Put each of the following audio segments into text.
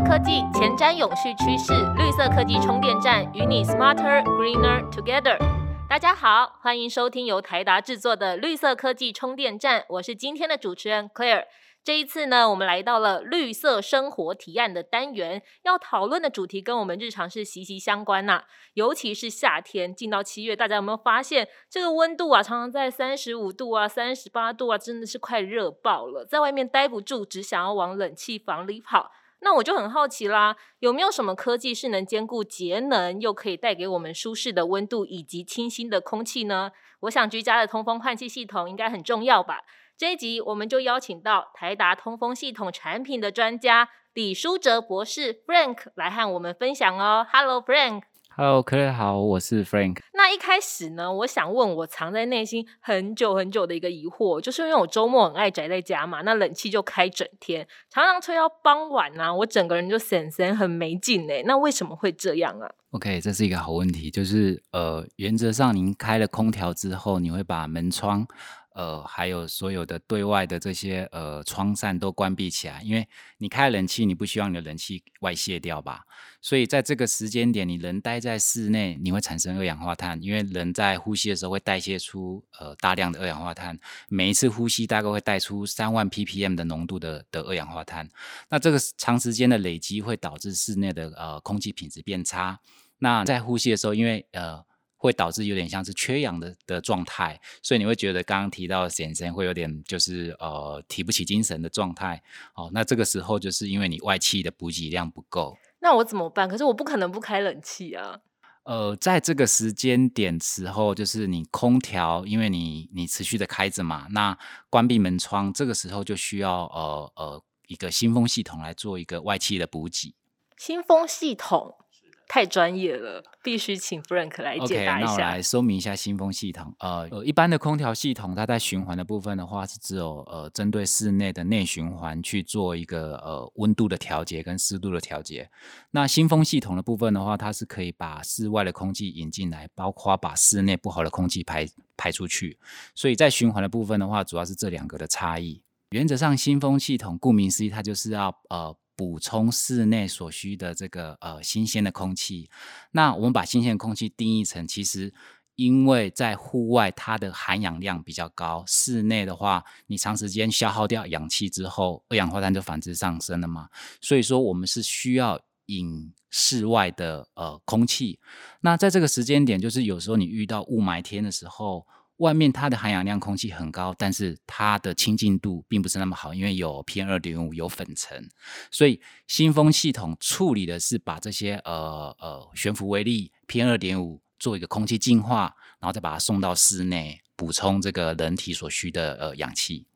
科技前瞻永续趋势，绿色科技充电站与你 smarter greener together。大家好，欢迎收听由台达制作的绿色科技充电站，我是今天的主持人 Claire。这一次呢，我们来到了绿色生活提案的单元，要讨论的主题跟我们日常是息息相关呐。尤其是夏天进到七月，大家有没有发现这个温度啊，常常在三十五度啊、三十八度啊，真的是快热爆了，在外面待不住，只想要往冷气房里跑。那我就很好奇啦，有没有什么科技是能兼顾节能，又可以带给我们舒适的温度以及清新的空气呢？我想居家的通风换气系统应该很重要吧。这一集我们就邀请到台达通风系统产品的专家李书哲博士 Frank 来和我们分享哦。Hello Frank。Hello，各位好，我是 Frank。那一开始呢，我想问我藏在内心很久很久的一个疑惑，就是因为我周末很爱宅在家嘛，那冷气就开整天，常常吹到傍晚呢，我整个人就神神很没劲哎，那为什么会这样啊？OK，这是一个好问题，就是呃，原则上您开了空调之后，你会把门窗。呃，还有所有的对外的这些呃窗扇都关闭起来，因为你开冷气，你不希望你的冷气外泄掉吧？所以在这个时间点，你人待在室内，你会产生二氧化碳，因为人在呼吸的时候会代谢出呃大量的二氧化碳，每一次呼吸大概会带出三万 ppm 的浓度的的二氧化碳。那这个长时间的累积会导致室内的呃空气品质变差。那在呼吸的时候，因为呃。会导致有点像是缺氧的的状态，所以你会觉得刚刚提到的先生会有点就是呃提不起精神的状态。哦，那这个时候就是因为你外气的补给量不够。那我怎么办？可是我不可能不开冷气啊。呃，在这个时间点时候，就是你空调，因为你你持续的开着嘛，那关闭门窗，这个时候就需要呃呃一个新风系统来做一个外气的补给。新风系统。太专业了，必须请 Frank 来解答一下。那我来说明一下新风系统。呃呃，一般的空调系统，它在循环的部分的话，是只有呃针对室内的内循环去做一个呃温度的调节跟湿度的调节。那新风系统的部分的话，它是可以把室外的空气引进来，包括把室内不好的空气排排出去。所以在循环的部分的话，主要是这两个的差异。原则上，新风系统顾名思义，它就是要呃。补充室内所需的这个呃新鲜的空气，那我们把新鲜空气定义成，其实因为在户外它的含氧量比较高，室内的话你长时间消耗掉氧气之后，二氧化碳就反之上升了嘛，所以说我们是需要引室外的呃空气。那在这个时间点，就是有时候你遇到雾霾天的时候。外面它的含氧量空气很高，但是它的清净度并不是那么好，因为有 PM 二点五有粉尘，所以新风系统处理的是把这些呃呃悬浮微粒 PM 二点五做一个空气净化，然后再把它送到室内，补充这个人体所需的呃氧气。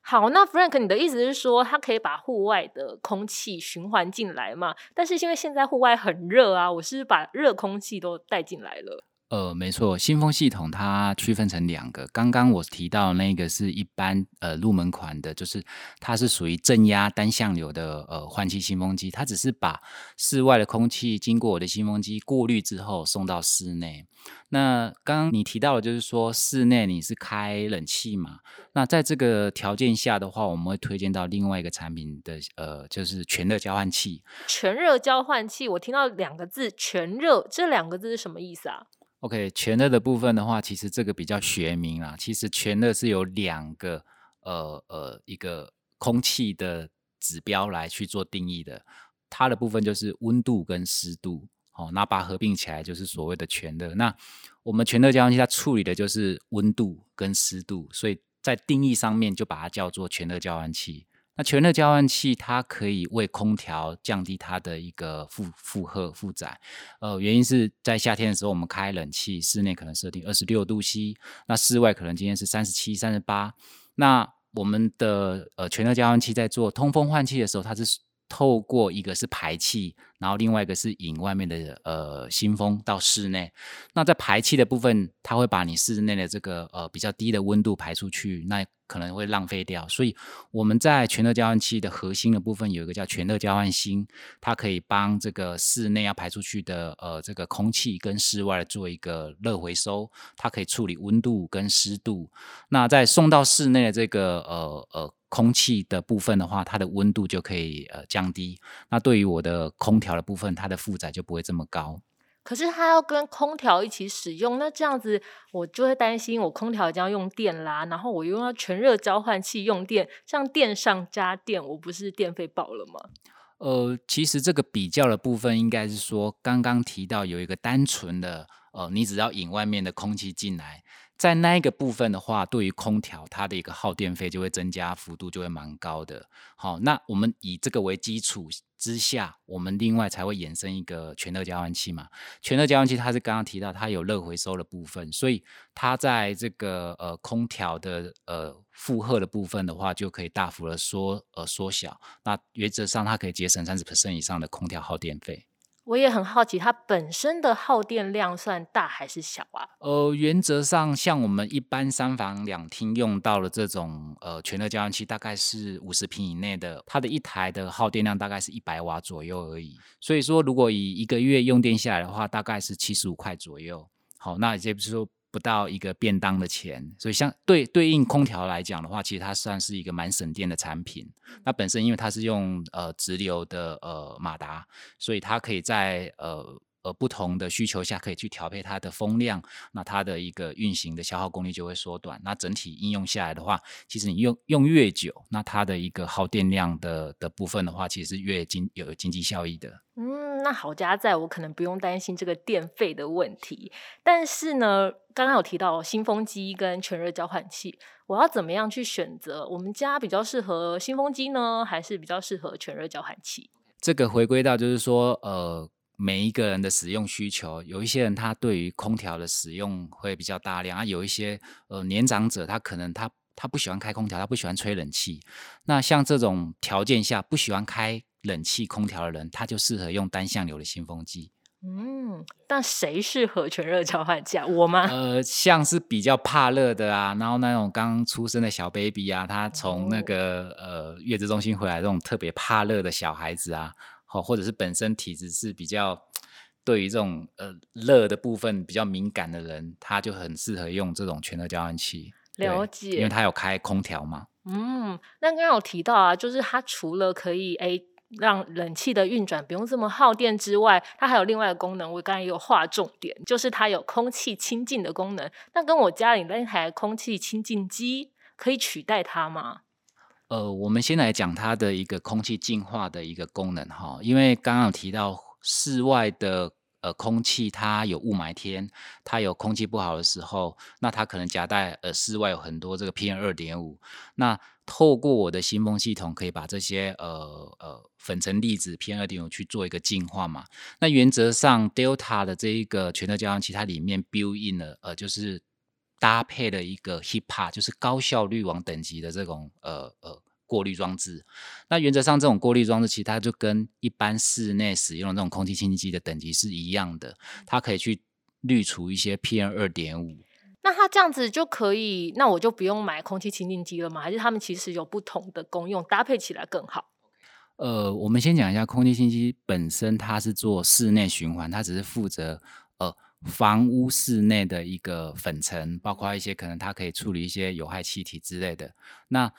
好，那 Frank，你的意思是说，它可以把户外的空气循环进来嘛？但是因为现在户外很热啊，我是把热空气都带进来了。呃，没错，新风系统它区分成两个。刚刚我提到那个是一般呃入门款的，就是它是属于正压单向流的呃换气新风机，它只是把室外的空气经过我的新风机过滤之后送到室内。那刚刚你提到的就是说室内你是开冷气嘛？那在这个条件下的话，我们会推荐到另外一个产品的呃，就是全热交换器。全热交换器，我听到两个字“全热”，这两个字是什么意思啊？OK，全热的部分的话，其实这个比较学名啦。其实全热是有两个呃呃一个空气的指标来去做定义的，它的部分就是温度跟湿度，好，那把合并起来就是所谓的全热。那我们全热交换器它处理的就是温度跟湿度，所以在定义上面就把它叫做全热交换器。那全热交换器它可以为空调降低它的一个负负荷负载，呃，原因是在夏天的时候我们开冷气，室内可能设定二十六度 C，那室外可能今天是三十七、三十八，那我们的呃全热交换器在做通风换气的时候，它是。透过一个是排气，然后另外一个是引外面的呃新风到室内。那在排气的部分，它会把你室内的这个呃比较低的温度排出去，那可能会浪费掉。所以我们在全热交换器的核心的部分有一个叫全热交换芯，它可以帮这个室内要排出去的呃这个空气跟室外做一个热回收，它可以处理温度跟湿度。那在送到室内的这个呃呃。空气的部分的话，它的温度就可以呃降低。那对于我的空调的部分，它的负载就不会这么高。可是它要跟空调一起使用，那这样子我就会担心，我空调将要用电啦，然后我又要全热交换器用电，像电上加电，我不是电费爆了吗？呃，其实这个比较的部分应该是说，刚刚提到有一个单纯的，呃，你只要引外面的空气进来。在那一个部分的话，对于空调它的一个耗电费就会增加幅度就会蛮高的。好，那我们以这个为基础之下，我们另外才会衍生一个全热交换器嘛。全热交换器它是刚刚提到它有热回收的部分，所以它在这个呃空调的呃负荷的部分的话，就可以大幅的缩呃缩小。那原则上它可以节省三十 percent 以上的空调耗电费。我也很好奇，它本身的耗电量算大还是小啊？呃，原则上，像我们一般三房两厅用到的这种呃全热交换器，大概是五十平以内的，它的一台的耗电量大概是一百瓦左右而已。所以说，如果以一个月用电下来的话，大概是七十五块左右。好，那也就是说。不到一个便当的钱，所以相对对应空调来讲的话，其实它算是一个蛮省电的产品。那本身因为它是用呃直流的呃马达，所以它可以在呃。呃，不同的需求下可以去调配它的风量，那它的一个运行的消耗功率就会缩短。那整体应用下来的话，其实你用用越久，那它的一个耗电量的的部分的话，其实是越经有经济效益的。嗯，那好家在我可能不用担心这个电费的问题。但是呢，刚刚有提到新风机跟全热交换器，我要怎么样去选择？我们家比较适合新风机呢，还是比较适合全热交换器？这个回归到就是说，呃。每一个人的使用需求，有一些人他对于空调的使用会比较大量，啊，有一些呃年长者他可能他他不喜欢开空调，他不喜欢吹冷气。那像这种条件下不喜欢开冷气空调的人，他就适合用单向流的新风机。嗯，但谁适合全热交换架？我吗？呃，像是比较怕热的啊，然后那种刚出生的小 baby 啊，他从那个呃月子中心回来这种特别怕热的小孩子啊。好，或者是本身体质是比较对于这种呃热的部分比较敏感的人，他就很适合用这种全热交换器。了解，因为它有开空调嘛。嗯，那刚刚有提到啊，就是它除了可以诶让冷气的运转不用这么耗电之外，它还有另外的功能。我刚才也有划重点，就是它有空气清净的功能。那跟我家里那台空气清净机可以取代它吗？呃，我们先来讲它的一个空气净化的一个功能哈，因为刚刚有提到室外的呃空气，它有雾霾天，它有空气不好的时候，那它可能夹带呃室外有很多这个 PM 二点五，那透过我的新风系统，可以把这些呃呃粉尘粒子 PM 二点五去做一个净化嘛。那原则上 Delta 的这一个全热交换器，它里面 build in 了呃就是。搭配了一个 HEPA，就是高效滤网等级的这种呃呃过滤装置。那原则上，这种过滤装置其实它就跟一般室内使用的这种空气清新机的等级是一样的，它可以去滤除一些 PM 二点五。那它这样子就可以，那我就不用买空气清净机了吗？还是它们其实有不同的功用，搭配起来更好？呃，我们先讲一下空气清新机本身，它是做室内循环，它只是负责呃。房屋室内的一个粉尘，包括一些可能它可以处理一些有害气体之类的。那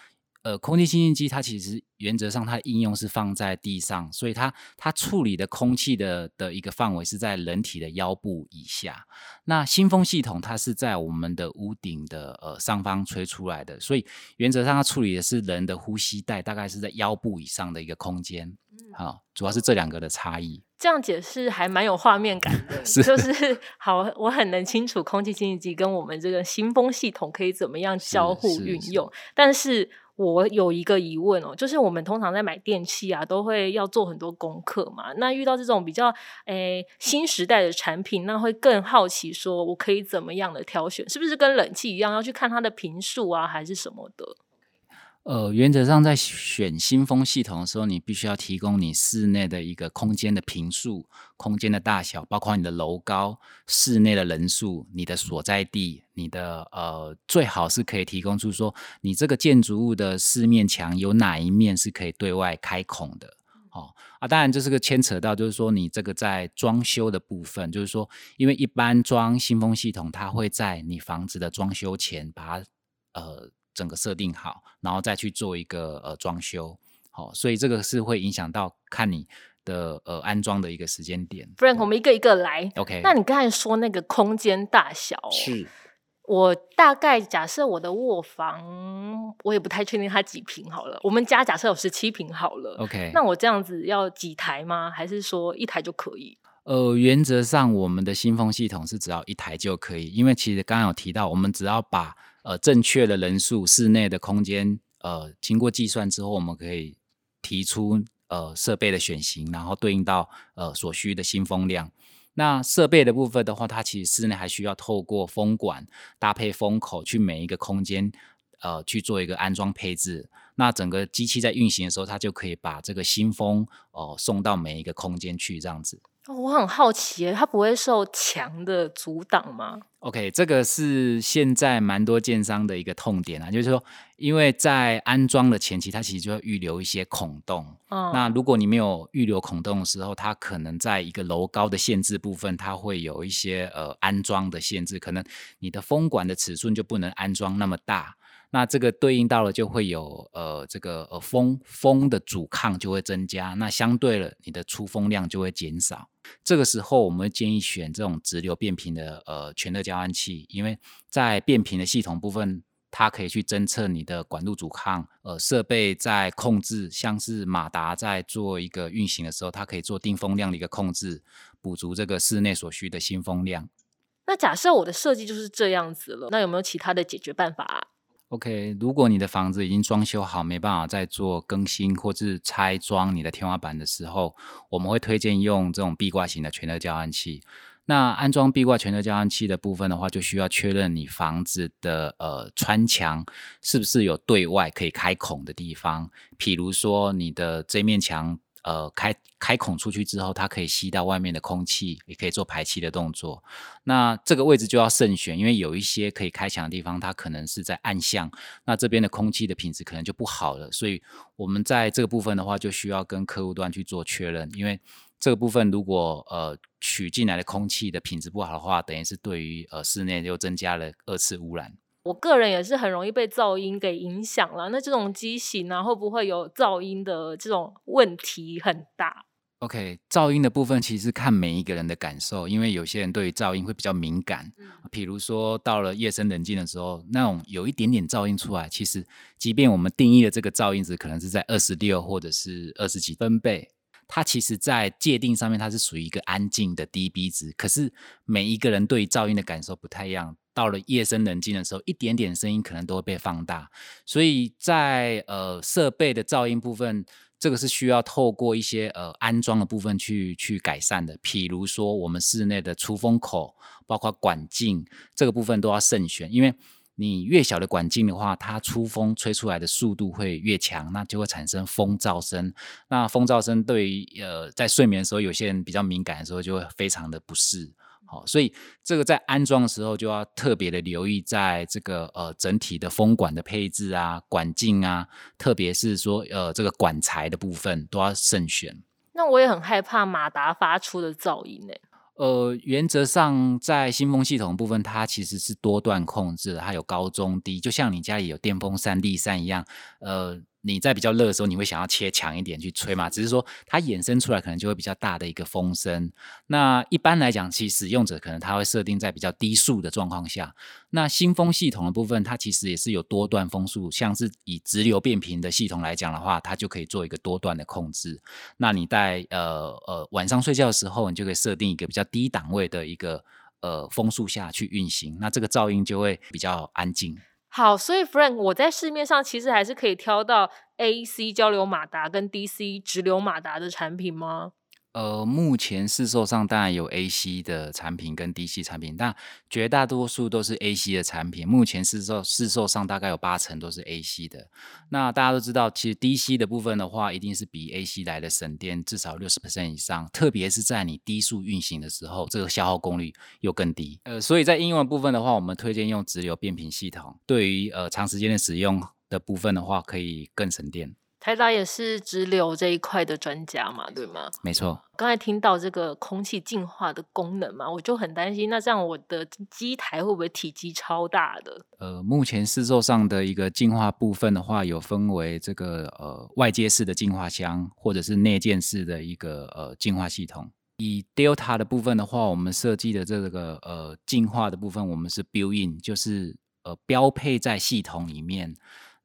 呃，空气清净机它其实原则上它的应用是放在地上，所以它它处理的空气的的一个范围是在人体的腰部以下。那新风系统它是在我们的屋顶的呃上方吹出来的，所以原则上它处理的是人的呼吸带，大概是在腰部以上的一个空间。好，主要是这两个的差异。这样解释还蛮有画面感的，就是 好，我很能清楚空气清新机跟我们这个新风系统可以怎么样交互运用。但是我有一个疑问哦，就是我们通常在买电器啊，都会要做很多功课嘛。那遇到这种比较诶新时代的产品，那会更好奇，说我可以怎么样的挑选？是不是跟冷气一样，要去看它的频数啊，还是什么的？呃，原则上在选新风系统的时候，你必须要提供你室内的一个空间的平数、空间的大小，包括你的楼高、室内的人数、你的所在地、你的呃，最好是可以提供出说你这个建筑物的四面墙有哪一面是可以对外开孔的。哦啊，当然这是个牵扯到，就是说你这个在装修的部分，就是说，因为一般装新风系统，它会在你房子的装修前把它呃。整个设定好，然后再去做一个呃装修。好，所以这个是会影响到看你的呃安装的一个时间点。不然我们一个一个来。OK，那你刚才说那个空间大小、哦，是我大概假设我的卧房，我也不太确定它几平好了。我们家假设有十七平好了 OK。那我这样子要几台吗？还是说一台就可以？呃，原则上我们的新风系统是只要一台就可以，因为其实刚刚有提到，我们只要把呃正确的人数、室内的空间呃经过计算之后，我们可以提出呃设备的选型，然后对应到呃所需的新风量。那设备的部分的话，它其实室内还需要透过风管搭配风口去每一个空间，呃去做一个安装配置。那整个机器在运行的时候，它就可以把这个新风哦、呃、送到每一个空间去，这样子。哦我很好奇耶，它不会受墙的阻挡吗？OK，这个是现在蛮多建商的一个痛点啊，就是说，因为在安装的前期，它其实就要预留一些孔洞。嗯，那如果你没有预留孔洞的时候，它可能在一个楼高的限制部分，它会有一些呃安装的限制，可能你的风管的尺寸就不能安装那么大。那这个对应到了就会有呃这个呃风风的阻抗就会增加，那相对了你的出风量就会减少。这个时候我们建议选这种直流变频的呃全热交换器，因为在变频的系统部分，它可以去侦测你的管路阻抗，呃设备在控制，像是马达在做一个运行的时候，它可以做定风量的一个控制，补足这个室内所需的新风量。那假设我的设计就是这样子了，那有没有其他的解决办法、OK，如果你的房子已经装修好，没办法再做更新或是拆装你的天花板的时候，我们会推荐用这种壁挂型的全热交换器。那安装壁挂全热交换器的部分的话，就需要确认你房子的呃穿墙是不是有对外可以开孔的地方，譬如说你的这面墙。呃，开开孔出去之后，它可以吸到外面的空气，也可以做排气的动作。那这个位置就要慎选，因为有一些可以开墙的地方，它可能是在暗巷，那这边的空气的品质可能就不好了。所以我们在这个部分的话，就需要跟客户端去做确认，因为这个部分如果呃取进来的空气的品质不好的话，等于是对于呃室内又增加了二次污染。我个人也是很容易被噪音给影响了。那这种机型呢，会不会有噪音的这种问题很大？OK，噪音的部分其实看每一个人的感受，因为有些人对于噪音会比较敏感。嗯比如说到了夜深人静的时候，那种有一点点噪音出来，其实即便我们定义的这个噪音值可能是在二十六或者是二十几分贝，它其实在界定上面它是属于一个安静的 dB 值。可是每一个人对于噪音的感受不太一样，到了夜深人静的时候，一点点声音可能都会被放大。所以在呃设备的噪音部分。这个是需要透过一些呃安装的部分去去改善的，譬如说我们室内的出风口，包括管径这个部分都要慎选，因为你越小的管径的话，它出风吹出来的速度会越强，那就会产生风噪声。那风噪声对于呃在睡眠的时候，有些人比较敏感的时候，就会非常的不适。好，所以这个在安装的时候就要特别的留意，在这个呃整体的风管的配置啊、管径啊，特别是说呃这个管材的部分都要慎选。那我也很害怕马达发出的噪音呢。呃，原则上在新风系统部分，它其实是多段控制的，它有高中低，就像你家里有电风扇、立扇一样，呃。你在比较热的时候，你会想要切强一点去吹嘛？只是说它衍生出来可能就会比较大的一个风声。那一般来讲，其实使用者可能他会设定在比较低速的状况下。那新风系统的部分，它其实也是有多段风速，像是以直流变频的系统来讲的话，它就可以做一个多段的控制。那你在呃呃晚上睡觉的时候，你就可以设定一个比较低档位的一个呃风速下去运行，那这个噪音就会比较安静。好，所以 Frank，我在市面上其实还是可以挑到 AC 交流马达跟 DC 直流马达的产品吗？呃，目前市售上当然有 AC 的产品跟 DC 产品，但绝大多数都是 AC 的产品。目前市售市售上大概有八成都是 AC 的。那大家都知道，其实 DC 的部分的话，一定是比 AC 来的省电至少六十 percent 以上，特别是在你低速运行的时候，这个消耗功率又更低。呃，所以在应用的部分的话，我们推荐用直流变频系统，对于呃长时间的使用的部分的话，可以更省电。台达也是直流这一块的专家嘛，对吗？没错。刚才听到这个空气净化的功能嘛，我就很担心，那这样我的机台会不会体积超大的？呃，目前市售上的一个净化部分的话，有分为这个呃外接式的净化箱，或者是内建式的一个呃净化系统。以 Delta 的部分的话，我们设计的这个呃净化的部分，我们是 built in，就是呃标配在系统里面。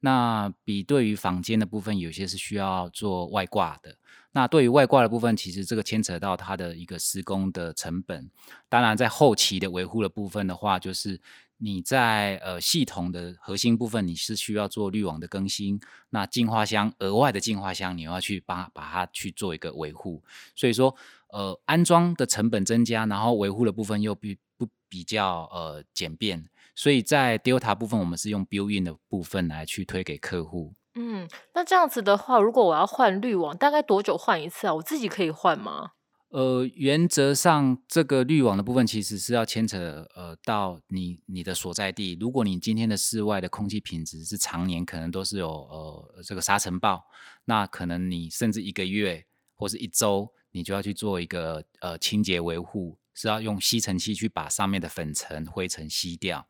那比对于房间的部分，有些是需要做外挂的。那对于外挂的部分，其实这个牵扯到它的一个施工的成本。当然，在后期的维护的部分的话，就是你在呃系统的核心部分，你是需要做滤网的更新。那净化箱额外的净化箱，你要去把把它去做一个维护。所以说，呃，安装的成本增加，然后维护的部分又比不比较呃简便。所以在 Delta 部分，我们是用 built-in 的部分来去推给客户。嗯，那这样子的话，如果我要换滤网，大概多久换一次啊？我自己可以换吗？呃，原则上这个滤网的部分其实是要牵扯呃到你你的所在地。如果你今天的室外的空气品质是常年可能都是有呃这个沙尘暴，那可能你甚至一个月或是一周，你就要去做一个呃清洁维护。是要用吸尘器去把上面的粉尘、灰尘吸掉。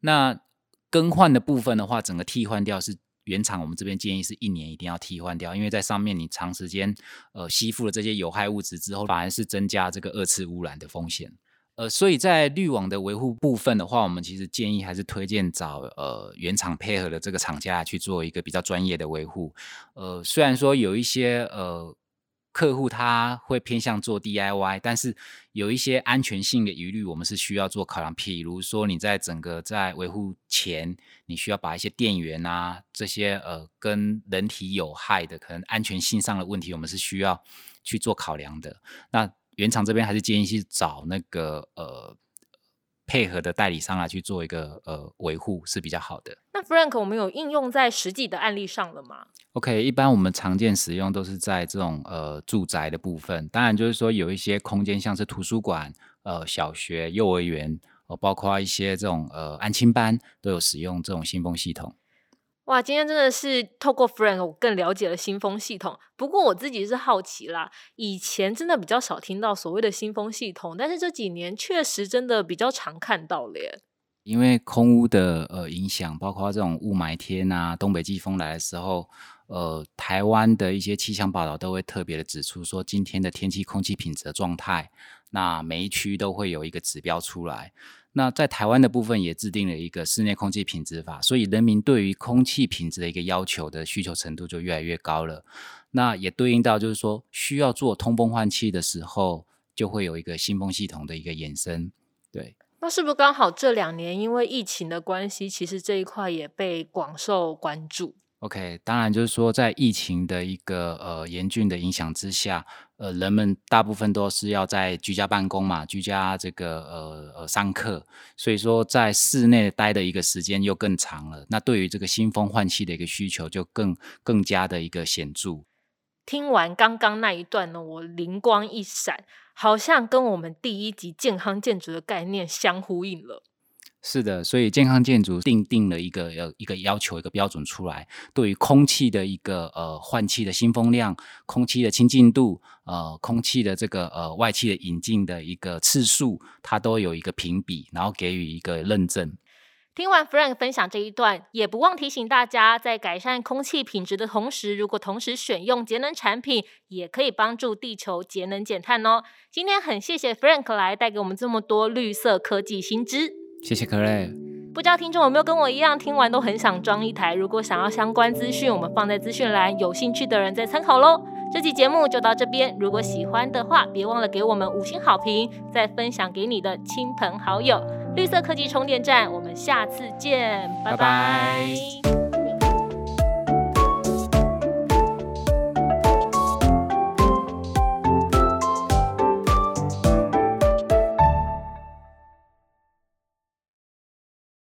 那更换的部分的话，整个替换掉是原厂，我们这边建议是一年一定要替换掉，因为在上面你长时间呃吸附了这些有害物质之后，反而是增加这个二次污染的风险。呃，所以在滤网的维护部分的话，我们其实建议还是推荐找呃原厂配合的这个厂家去做一个比较专业的维护。呃，虽然说有一些呃。客户他会偏向做 DIY，但是有一些安全性的疑虑，我们是需要做考量。譬如说，你在整个在维护前，你需要把一些电源啊这些呃跟人体有害的可能安全性上的问题，我们是需要去做考量的。那原厂这边还是建议去找那个呃。配合的代理商来去做一个呃维护是比较好的。那 Frank，我们有应用在实际的案例上了吗？OK，一般我们常见使用都是在这种呃住宅的部分，当然就是说有一些空间，像是图书馆、呃小学、幼儿园，呃，包括一些这种呃安亲班，都有使用这种新风系统。哇，今天真的是透过 Frank，我更了解了新风系统。不过我自己是好奇啦，以前真的比较少听到所谓的新风系统，但是这几年确实真的比较常看到了耶。因为空污的呃影响，包括这种雾霾天啊，东北季风来的时候，呃，台湾的一些气象报道都会特别的指出说，今天的天气空气品质的状态，那每一区都会有一个指标出来。那在台湾的部分也制定了一个室内空气品质法，所以人民对于空气品质的一个要求的需求程度就越来越高了。那也对应到就是说，需要做通风换气的时候，就会有一个新风系统的一个衍生。对，那是不是刚好这两年因为疫情的关系，其实这一块也被广受关注？OK，当然就是说，在疫情的一个呃严峻的影响之下，呃，人们大部分都是要在居家办公嘛，居家这个呃呃上课，所以说在室内待的一个时间又更长了。那对于这个新风换气的一个需求就更更加的一个显著。听完刚刚那一段呢，我灵光一闪，好像跟我们第一集健康建筑的概念相呼应了。是的，所以健康建筑定定了一个呃一个要求一个标准出来，对于空气的一个呃换气的新风量、空气的清净度、呃空气的这个呃外气的引进的一个次数，它都有一个评比，然后给予一个认证。听完 Frank 分享这一段，也不忘提醒大家，在改善空气品质的同时，如果同时选用节能产品，也可以帮助地球节能减碳哦。今天很谢谢 Frank 来带给我们这么多绿色科技新知。谢谢可乐。不知道听众有没有跟我一样，听完都很想装一台？如果想要相关资讯，我们放在资讯栏，有兴趣的人再参考喽。这期节目就到这边，如果喜欢的话，别忘了给我们五星好评，再分享给你的亲朋好友。绿色科技充电站，我们下次见，拜拜。